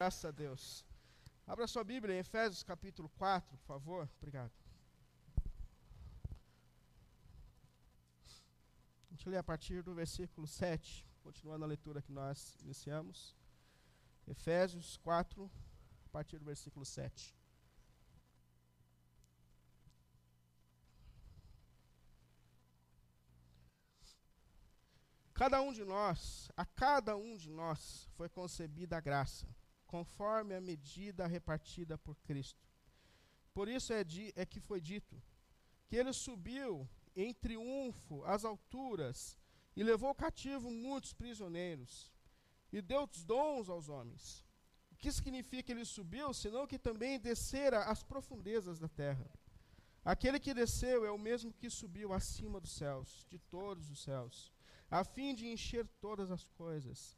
Graças a Deus. Abra sua Bíblia em Efésios capítulo 4, por favor. Obrigado. A gente lê a partir do versículo 7, continuando a leitura que nós iniciamos. Efésios 4, a partir do versículo 7. Cada um de nós, a cada um de nós foi concebida a graça conforme a medida repartida por Cristo. Por isso é, é que foi dito que ele subiu em triunfo às alturas e levou cativo muitos prisioneiros e deu os dons aos homens. O que significa ele subiu, senão que também descera às profundezas da terra? Aquele que desceu é o mesmo que subiu acima dos céus, de todos os céus, a fim de encher todas as coisas.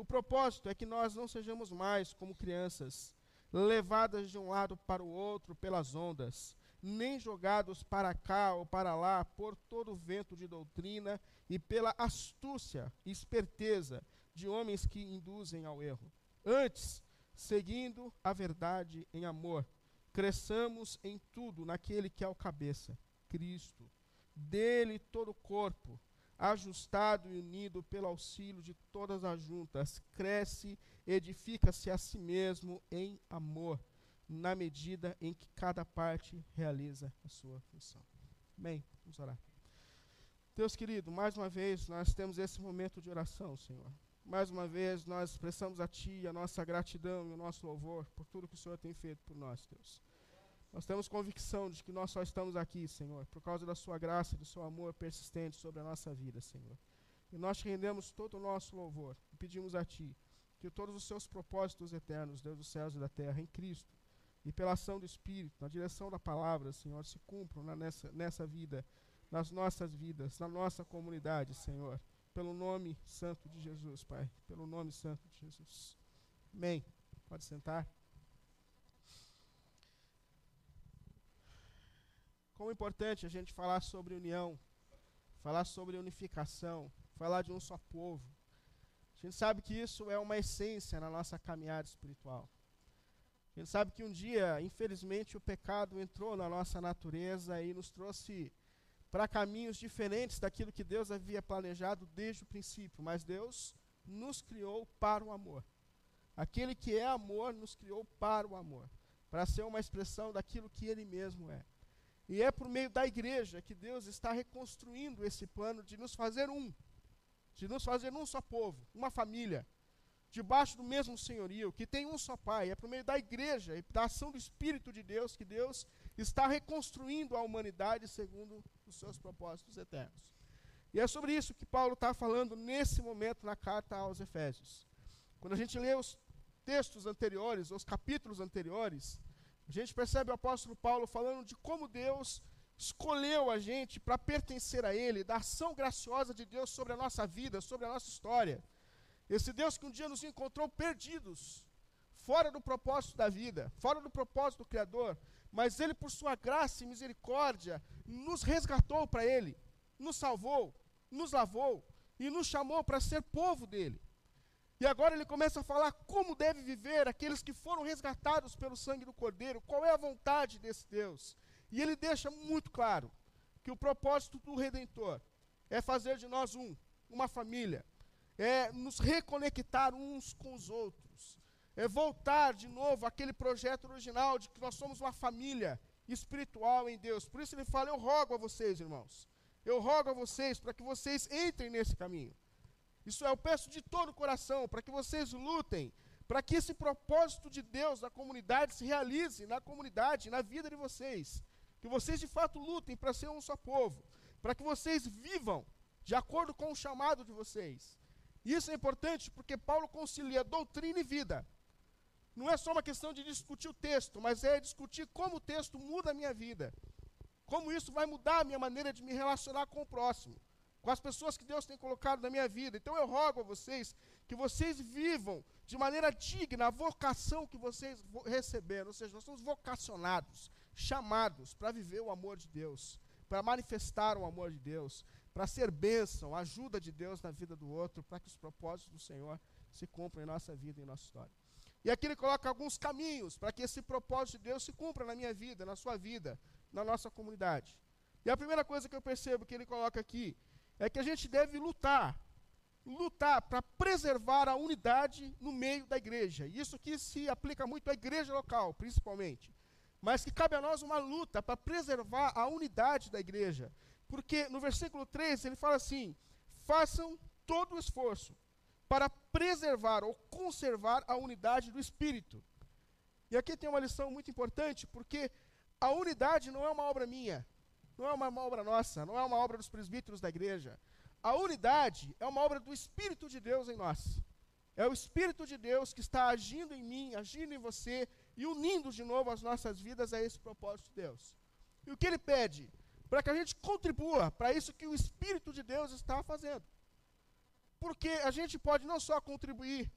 o propósito é que nós não sejamos mais como crianças, levadas de um lado para o outro pelas ondas, nem jogados para cá ou para lá por todo o vento de doutrina e pela astúcia e esperteza de homens que induzem ao erro. Antes, seguindo a verdade em amor, cresçamos em tudo naquele que é o cabeça, Cristo. Dele todo o corpo, ajustado e unido pelo auxílio de todas as juntas, cresce, edifica-se a si mesmo em amor, na medida em que cada parte realiza a sua função. Amém. Vamos orar. Deus querido, mais uma vez nós temos esse momento de oração, Senhor. Mais uma vez nós expressamos a Ti a nossa gratidão e o nosso louvor por tudo que o Senhor tem feito por nós, Deus. Nós temos convicção de que nós só estamos aqui, Senhor, por causa da Sua graça do Seu amor persistente sobre a nossa vida, Senhor. E nós te rendemos todo o nosso louvor e pedimos a Ti que todos os Seus propósitos eternos, Deus dos céus e da terra, em Cristo, e pela ação do Espírito, na direção da palavra, Senhor, se cumpram na, nessa, nessa vida, nas nossas vidas, na nossa comunidade, Senhor. Pelo nome santo de Jesus, Pai. Pelo nome santo de Jesus. Amém. Pode sentar. Como é importante a gente falar sobre união, falar sobre unificação, falar de um só povo. A gente sabe que isso é uma essência na nossa caminhada espiritual. A gente sabe que um dia, infelizmente, o pecado entrou na nossa natureza e nos trouxe para caminhos diferentes daquilo que Deus havia planejado desde o princípio. Mas Deus nos criou para o amor. Aquele que é amor nos criou para o amor, para ser uma expressão daquilo que Ele mesmo é. E é por meio da igreja que Deus está reconstruindo esse plano de nos fazer um, de nos fazer um só povo, uma família, debaixo do mesmo senhorio, que tem um só Pai. É por meio da igreja e da ação do Espírito de Deus que Deus está reconstruindo a humanidade segundo os seus propósitos eternos. E é sobre isso que Paulo está falando nesse momento na carta aos Efésios. Quando a gente lê os textos anteriores, os capítulos anteriores, a gente percebe o apóstolo Paulo falando de como Deus escolheu a gente para pertencer a Ele, da ação graciosa de Deus sobre a nossa vida, sobre a nossa história. Esse Deus que um dia nos encontrou perdidos, fora do propósito da vida, fora do propósito do Criador, mas Ele, por Sua graça e misericórdia, nos resgatou para Ele, nos salvou, nos lavou e nos chamou para ser povo dele. E agora ele começa a falar como deve viver aqueles que foram resgatados pelo sangue do Cordeiro, qual é a vontade desse Deus. E ele deixa muito claro que o propósito do Redentor é fazer de nós um, uma família, é nos reconectar uns com os outros, é voltar de novo àquele projeto original de que nós somos uma família espiritual em Deus. Por isso ele fala: Eu rogo a vocês, irmãos, eu rogo a vocês para que vocês entrem nesse caminho. Isso é, eu peço de todo o coração para que vocês lutem, para que esse propósito de Deus na comunidade se realize na comunidade, na vida de vocês. Que vocês de fato lutem para ser um só povo, para que vocês vivam de acordo com o chamado de vocês. Isso é importante porque Paulo concilia doutrina e vida. Não é só uma questão de discutir o texto, mas é discutir como o texto muda a minha vida. Como isso vai mudar a minha maneira de me relacionar com o próximo, com as pessoas que Deus tem colocado na minha vida. Então eu rogo a vocês que vocês vivam de maneira digna a vocação que vocês receberam. Ou seja, nós somos vocacionados, chamados para viver o amor de Deus, para manifestar o amor de Deus, para ser bênção, ajuda de Deus na vida do outro, para que os propósitos do Senhor se cumpram em nossa vida e em nossa história. E aqui ele coloca alguns caminhos para que esse propósito de Deus se cumpra na minha vida, na sua vida, na nossa comunidade. E a primeira coisa que eu percebo que ele coloca aqui é que a gente deve lutar, lutar para preservar a unidade no meio da igreja. Isso aqui se aplica muito à igreja local, principalmente. Mas que cabe a nós uma luta para preservar a unidade da igreja. Porque no versículo 3 ele fala assim: façam todo o esforço para preservar ou conservar a unidade do espírito. E aqui tem uma lição muito importante, porque a unidade não é uma obra minha, não é uma, obra nossa, não é uma obra dos presbíteros da igreja. A unidade é uma obra do Espírito de Deus em nós. É o Espírito de Deus que está agindo em mim, agindo em você e unindo de novo as nossas vidas a esse propósito de Deus. E o que ele pede? Para que a gente contribua para isso que o Espírito de Deus está fazendo. Porque a gente pode não só contribuir,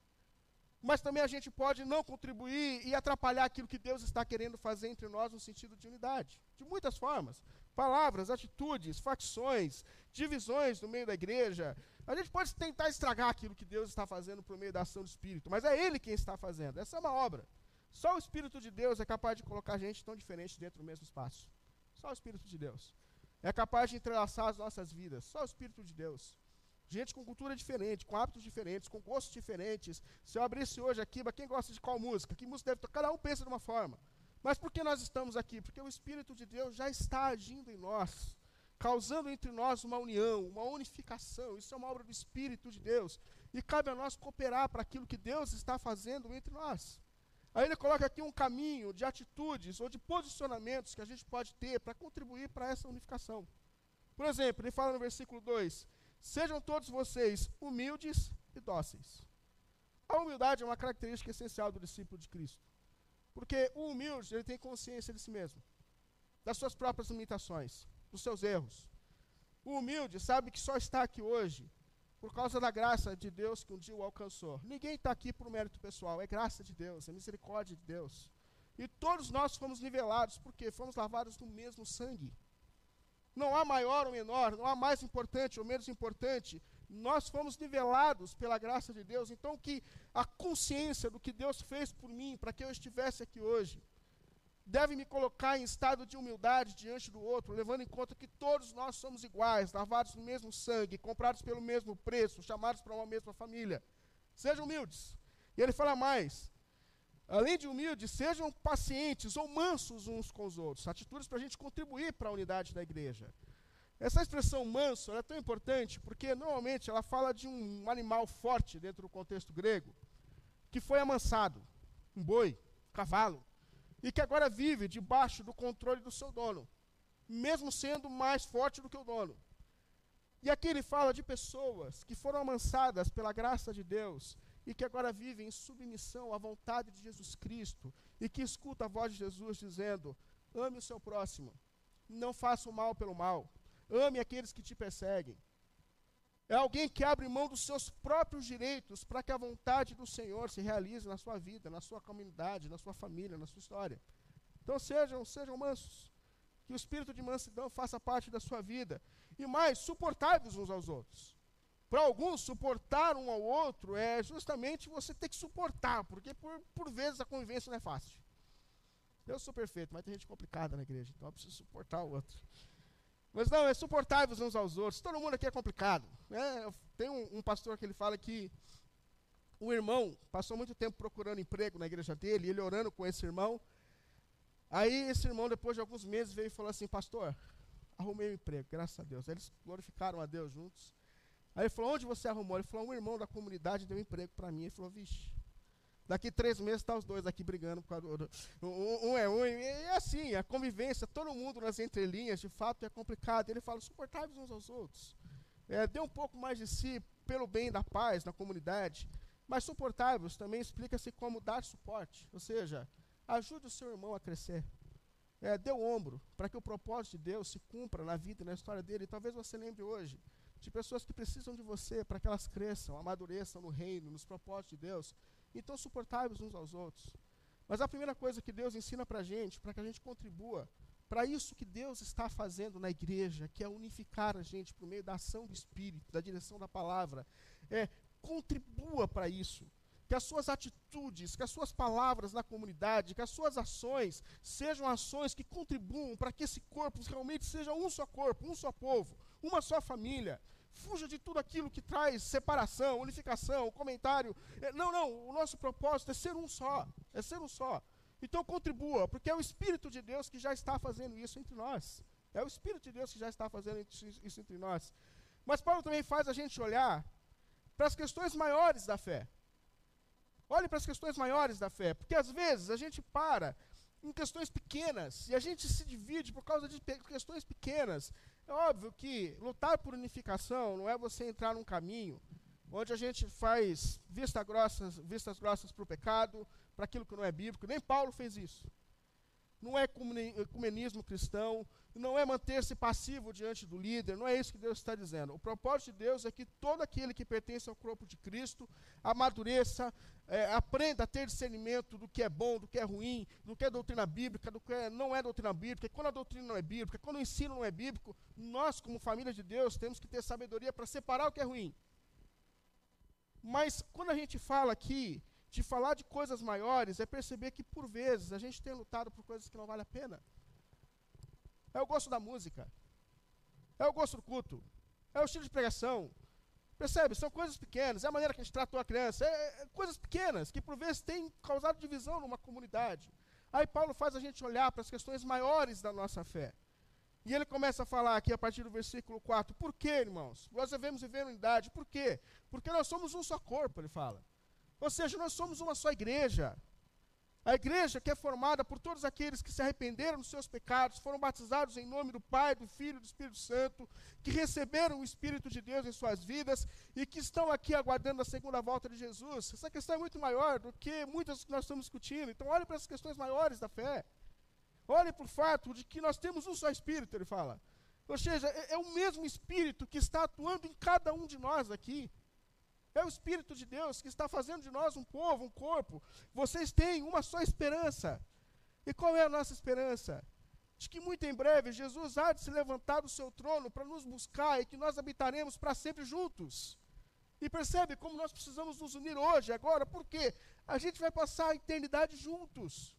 mas também a gente pode não contribuir e atrapalhar aquilo que Deus está querendo fazer entre nós no sentido de unidade. De muitas formas. Palavras, atitudes, facções, divisões no meio da igreja. A gente pode tentar estragar aquilo que Deus está fazendo por meio da ação do Espírito, mas é Ele quem está fazendo. Essa é uma obra. Só o Espírito de Deus é capaz de colocar gente tão diferente dentro do mesmo espaço. Só o Espírito de Deus. É capaz de entrelaçar as nossas vidas. Só o Espírito de Deus. Gente com cultura diferente, com hábitos diferentes, com gostos diferentes. Se eu abrisse hoje aqui, quem gosta de qual música? Que música deve tocar? Cada um pensa de uma forma. Mas por que nós estamos aqui? Porque o Espírito de Deus já está agindo em nós, causando entre nós uma união, uma unificação. Isso é uma obra do Espírito de Deus. E cabe a nós cooperar para aquilo que Deus está fazendo entre nós. Aí ele coloca aqui um caminho de atitudes ou de posicionamentos que a gente pode ter para contribuir para essa unificação. Por exemplo, ele fala no versículo 2: Sejam todos vocês humildes e dóceis. A humildade é uma característica essencial do discípulo de Cristo. Porque o humilde, ele tem consciência de si mesmo, das suas próprias limitações, dos seus erros. O humilde sabe que só está aqui hoje por causa da graça de Deus que um dia o alcançou. Ninguém está aqui por mérito pessoal, é graça de Deus, é misericórdia de Deus. E todos nós fomos nivelados, porque fomos lavados no mesmo sangue. Não há maior ou menor, não há mais importante ou menos importante. Nós fomos nivelados pela graça de Deus. Então, que a consciência do que Deus fez por mim, para que eu estivesse aqui hoje, deve me colocar em estado de humildade diante do outro, levando em conta que todos nós somos iguais, lavados no mesmo sangue, comprados pelo mesmo preço, chamados para uma mesma família. Sejam humildes. E ele fala mais: Além de humildes, sejam pacientes ou mansos uns com os outros. Atitudes para a gente contribuir para a unidade da igreja. Essa expressão manso é tão importante porque normalmente ela fala de um animal forte dentro do contexto grego, que foi amansado, um boi, um cavalo, e que agora vive debaixo do controle do seu dono, mesmo sendo mais forte do que o dono. E aqui ele fala de pessoas que foram amansadas pela graça de Deus e que agora vivem em submissão à vontade de Jesus Cristo e que escuta a voz de Jesus dizendo: ame o seu próximo, não faça o mal pelo mal, ame aqueles que te perseguem. É alguém que abre mão dos seus próprios direitos para que a vontade do Senhor se realize na sua vida, na sua comunidade, na sua família, na sua história. Então sejam, sejam mansos. Que o espírito de mansidão faça parte da sua vida. E mais, suportáveis uns aos outros. Para alguns, suportar um ao outro é justamente você ter que suportar, porque por, por vezes a convivência não é fácil. Eu sou perfeito, mas tem gente complicada na igreja, então eu preciso suportar o outro. Mas não, é suportáveis uns aos outros. Todo mundo aqui é complicado. Né? Tem um, um pastor que ele fala que o irmão passou muito tempo procurando emprego na igreja dele, ele orando com esse irmão. Aí esse irmão, depois de alguns meses, veio e falou assim: Pastor, arrumei um emprego, graças a Deus. Eles glorificaram a Deus juntos. Aí ele falou, onde você arrumou? Ele falou, um irmão da comunidade deu um emprego para mim. Ele falou, vixe, daqui três meses tá os dois aqui brigando por causa do, um, é um, e é assim, a convivência, todo mundo nas entrelinhas, de fato é complicado. Ele fala, suportáveis uns aos outros. É, dê um pouco mais de si pelo bem da paz na comunidade. Mas suportáveis também explica-se como dar suporte, ou seja, ajude o seu irmão a crescer. É, dê o ombro para que o propósito de Deus se cumpra na vida e na história dele. E talvez você lembre hoje de pessoas que precisam de você para que elas cresçam, amadureçam no reino, nos propósitos de Deus. Então, suportáveis uns aos outros. Mas a primeira coisa que Deus ensina para a gente, para que a gente contribua para isso que Deus está fazendo na igreja, que é unificar a gente por meio da ação do Espírito, da direção da palavra, é contribua para isso. Que as suas atitudes, que as suas palavras na comunidade, que as suas ações sejam ações que contribuam para que esse corpo realmente seja um só corpo, um só povo, uma só família. Fuja de tudo aquilo que traz separação, unificação, comentário. É, não, não, o nosso propósito é ser um só, é ser um só. Então contribua, porque é o Espírito de Deus que já está fazendo isso entre nós. É o Espírito de Deus que já está fazendo isso entre nós. Mas Paulo também faz a gente olhar para as questões maiores da fé. Olhe para as questões maiores da fé, porque às vezes a gente para em questões pequenas e a gente se divide por causa de questões pequenas. É óbvio que lutar por unificação não é você entrar num caminho onde a gente faz vista grossas, vistas grossas para o pecado, para aquilo que não é bíblico. Nem Paulo fez isso. Não é ecumenismo cristão, não é manter-se passivo diante do líder, não é isso que Deus está dizendo. O propósito de Deus é que todo aquele que pertence ao corpo de Cristo amadureça, é, aprenda a ter discernimento do que é bom, do que é ruim, do que é doutrina bíblica, do que é, não é doutrina bíblica. E quando a doutrina não é bíblica, quando o ensino não é bíblico, nós, como família de Deus, temos que ter sabedoria para separar o que é ruim. Mas quando a gente fala aqui de falar de coisas maiores é perceber que, por vezes, a gente tem lutado por coisas que não vale a pena. É o gosto da música. É o gosto do culto. É o estilo de pregação. Percebe? São coisas pequenas. É a maneira que a gente tratou a criança. É, é coisas pequenas que, por vezes, têm causado divisão numa comunidade. Aí Paulo faz a gente olhar para as questões maiores da nossa fé. E ele começa a falar aqui a partir do versículo 4. Por quê, irmãos? Nós devemos viver em unidade. Por quê? Porque nós somos um só corpo, ele fala. Ou seja, nós somos uma só igreja. A igreja que é formada por todos aqueles que se arrependeram dos seus pecados, foram batizados em nome do Pai, do Filho e do Espírito Santo, que receberam o Espírito de Deus em suas vidas e que estão aqui aguardando a segunda volta de Jesus. Essa questão é muito maior do que muitas que nós estamos discutindo. Então, olhe para as questões maiores da fé. Olhe para o fato de que nós temos um só Espírito, ele fala. Ou seja, é, é o mesmo Espírito que está atuando em cada um de nós aqui. É o Espírito de Deus que está fazendo de nós um povo, um corpo. Vocês têm uma só esperança. E qual é a nossa esperança? De que muito em breve Jesus há de se levantar do seu trono para nos buscar e que nós habitaremos para sempre juntos. E percebe como nós precisamos nos unir hoje, agora, porque a gente vai passar a eternidade juntos.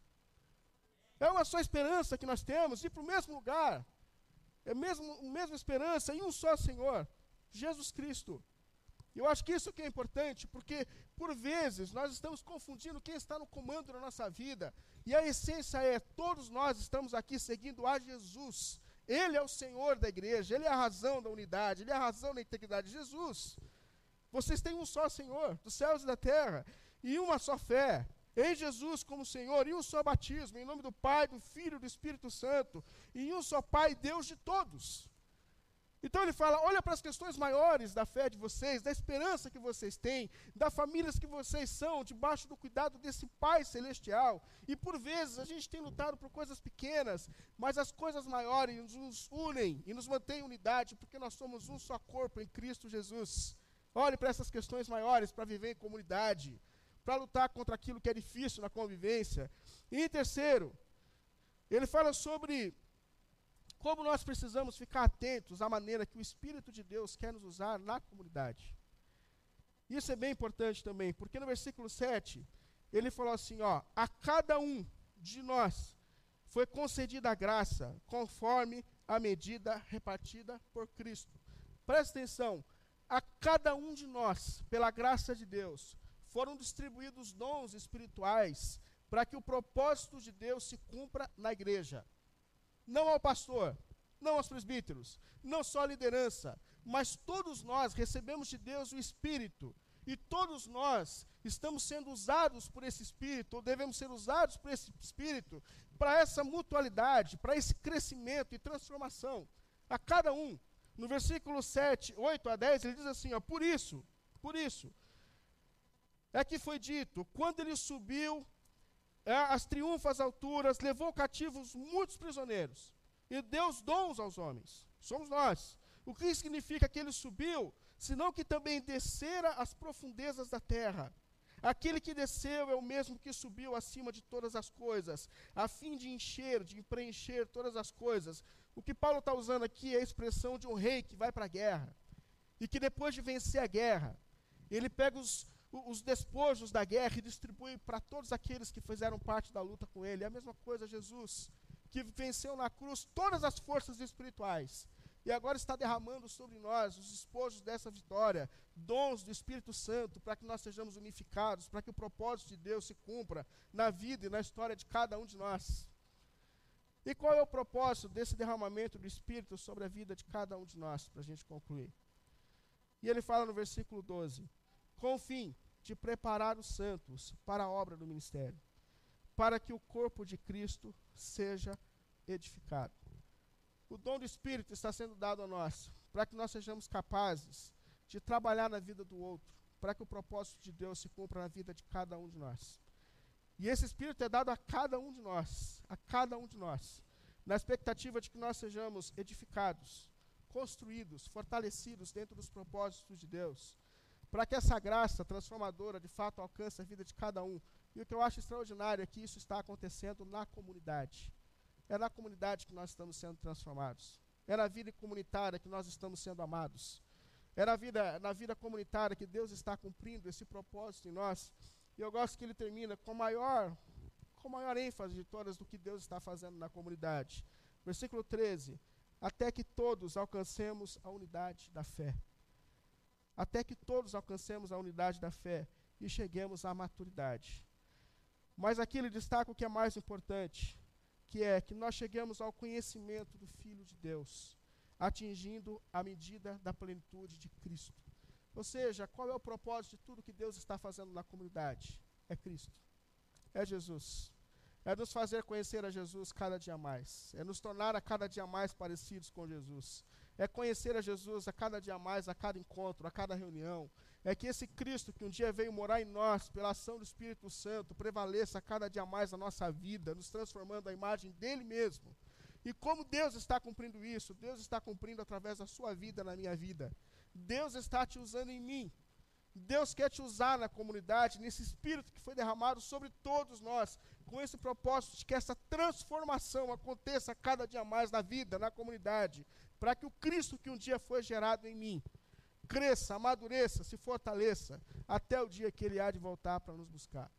É uma só esperança que nós temos, ir para o mesmo lugar. É a mesma, esperança em um só Senhor, Jesus Cristo. Eu acho que isso que é importante, porque por vezes nós estamos confundindo quem está no comando da nossa vida. E a essência é: todos nós estamos aqui seguindo a Jesus. Ele é o Senhor da igreja, Ele é a razão da unidade, Ele é a razão da integridade. Jesus. Vocês têm um só Senhor, dos céus e da terra, e uma só fé. Em Jesus como Senhor, e um só batismo, em nome do Pai, do Filho e do Espírito Santo, e um só Pai, Deus de todos. Então ele fala: olha para as questões maiores da fé de vocês, da esperança que vocês têm, das famílias que vocês são, debaixo do cuidado desse Pai celestial. E por vezes a gente tem lutado por coisas pequenas, mas as coisas maiores nos unem e nos mantêm em unidade, porque nós somos um só corpo em Cristo Jesus. Olhe para essas questões maiores para viver em comunidade, para lutar contra aquilo que é difícil na convivência. E terceiro, ele fala sobre como nós precisamos ficar atentos à maneira que o Espírito de Deus quer nos usar na comunidade. Isso é bem importante também, porque no versículo 7, ele falou assim: ó, a cada um de nós foi concedida a graça conforme a medida repartida por Cristo. Presta atenção, a cada um de nós, pela graça de Deus, foram distribuídos dons espirituais para que o propósito de Deus se cumpra na igreja não ao pastor, não aos presbíteros, não só à liderança, mas todos nós recebemos de Deus o Espírito. E todos nós estamos sendo usados por esse Espírito, ou devemos ser usados por esse Espírito, para essa mutualidade, para esse crescimento e transformação. A cada um. No versículo 7, 8 a 10, ele diz assim: ó, por isso, por isso, é que foi dito: quando ele subiu é, as triunfas alturas, levou cativos muitos prisioneiros e deu os dons aos homens. Somos nós. O que significa que ele subiu? Senão que também descera as profundezas da terra. Aquele que desceu é o mesmo que subiu acima de todas as coisas, a fim de encher, de preencher todas as coisas. O que Paulo está usando aqui é a expressão de um rei que vai para a guerra. E que depois de vencer a guerra, ele pega os, os despojos da guerra e distribui para todos aqueles que fizeram parte da luta com ele. É a mesma coisa Jesus, que venceu na cruz todas as forças espirituais e agora está derramando sobre nós os despojos dessa vitória, dons do Espírito Santo, para que nós sejamos unificados, para que o propósito de Deus se cumpra na vida e na história de cada um de nós. E qual é o propósito desse derramamento do Espírito sobre a vida de cada um de nós, para a gente concluir? E ele fala no versículo 12: com fim de preparar os santos para a obra do ministério, para que o corpo de Cristo seja edificado. O dom do Espírito está sendo dado a nós, para que nós sejamos capazes de trabalhar na vida do outro, para que o propósito de Deus se cumpra na vida de cada um de nós. E esse Espírito é dado a cada um de nós, a cada um de nós, na expectativa de que nós sejamos edificados, construídos, fortalecidos dentro dos propósitos de Deus, para que essa graça transformadora de fato alcance a vida de cada um. E o que eu acho extraordinário é que isso está acontecendo na comunidade. É na comunidade que nós estamos sendo transformados. É na vida comunitária que nós estamos sendo amados. É na vida, na vida comunitária que Deus está cumprindo esse propósito em nós. E eu gosto que ele termina com maior, com maior ênfase de todas do que Deus está fazendo na comunidade. Versículo 13. Até que todos alcancemos a unidade da fé. Até que todos alcancemos a unidade da fé e cheguemos à maturidade. Mas aqui ele destaca o que é mais importante que é que nós cheguemos ao conhecimento do Filho de Deus, atingindo a medida da plenitude de Cristo. Ou seja, qual é o propósito de tudo que Deus está fazendo na comunidade? É Cristo. É Jesus. É nos fazer conhecer a Jesus cada dia mais. É nos tornar a cada dia mais parecidos com Jesus. É conhecer a Jesus a cada dia mais, a cada encontro, a cada reunião é que esse Cristo que um dia veio morar em nós, pela ação do Espírito Santo, prevaleça cada dia mais na nossa vida, nos transformando a imagem dele mesmo. E como Deus está cumprindo isso? Deus está cumprindo através da sua vida na minha vida. Deus está te usando em mim. Deus quer te usar na comunidade, nesse espírito que foi derramado sobre todos nós, com esse propósito de que essa transformação aconteça cada dia mais na vida, na comunidade, para que o Cristo que um dia foi gerado em mim cresça, amadureça, se fortaleça, até o dia que ele há de voltar para nos buscar.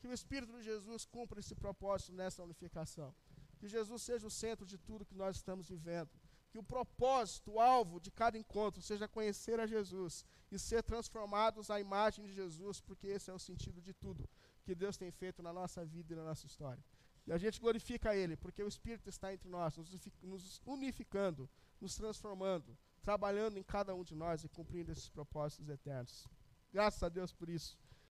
Que o Espírito de Jesus cumpra esse propósito nessa unificação. Que Jesus seja o centro de tudo que nós estamos vivendo. Que o propósito, o alvo de cada encontro seja conhecer a Jesus e ser transformados à imagem de Jesus, porque esse é o sentido de tudo que Deus tem feito na nossa vida e na nossa história. E a gente glorifica Ele, porque o Espírito está entre nós, nos unificando, nos transformando, trabalhando em cada um de nós e cumprindo esses propósitos eternos. Graças a Deus por isso.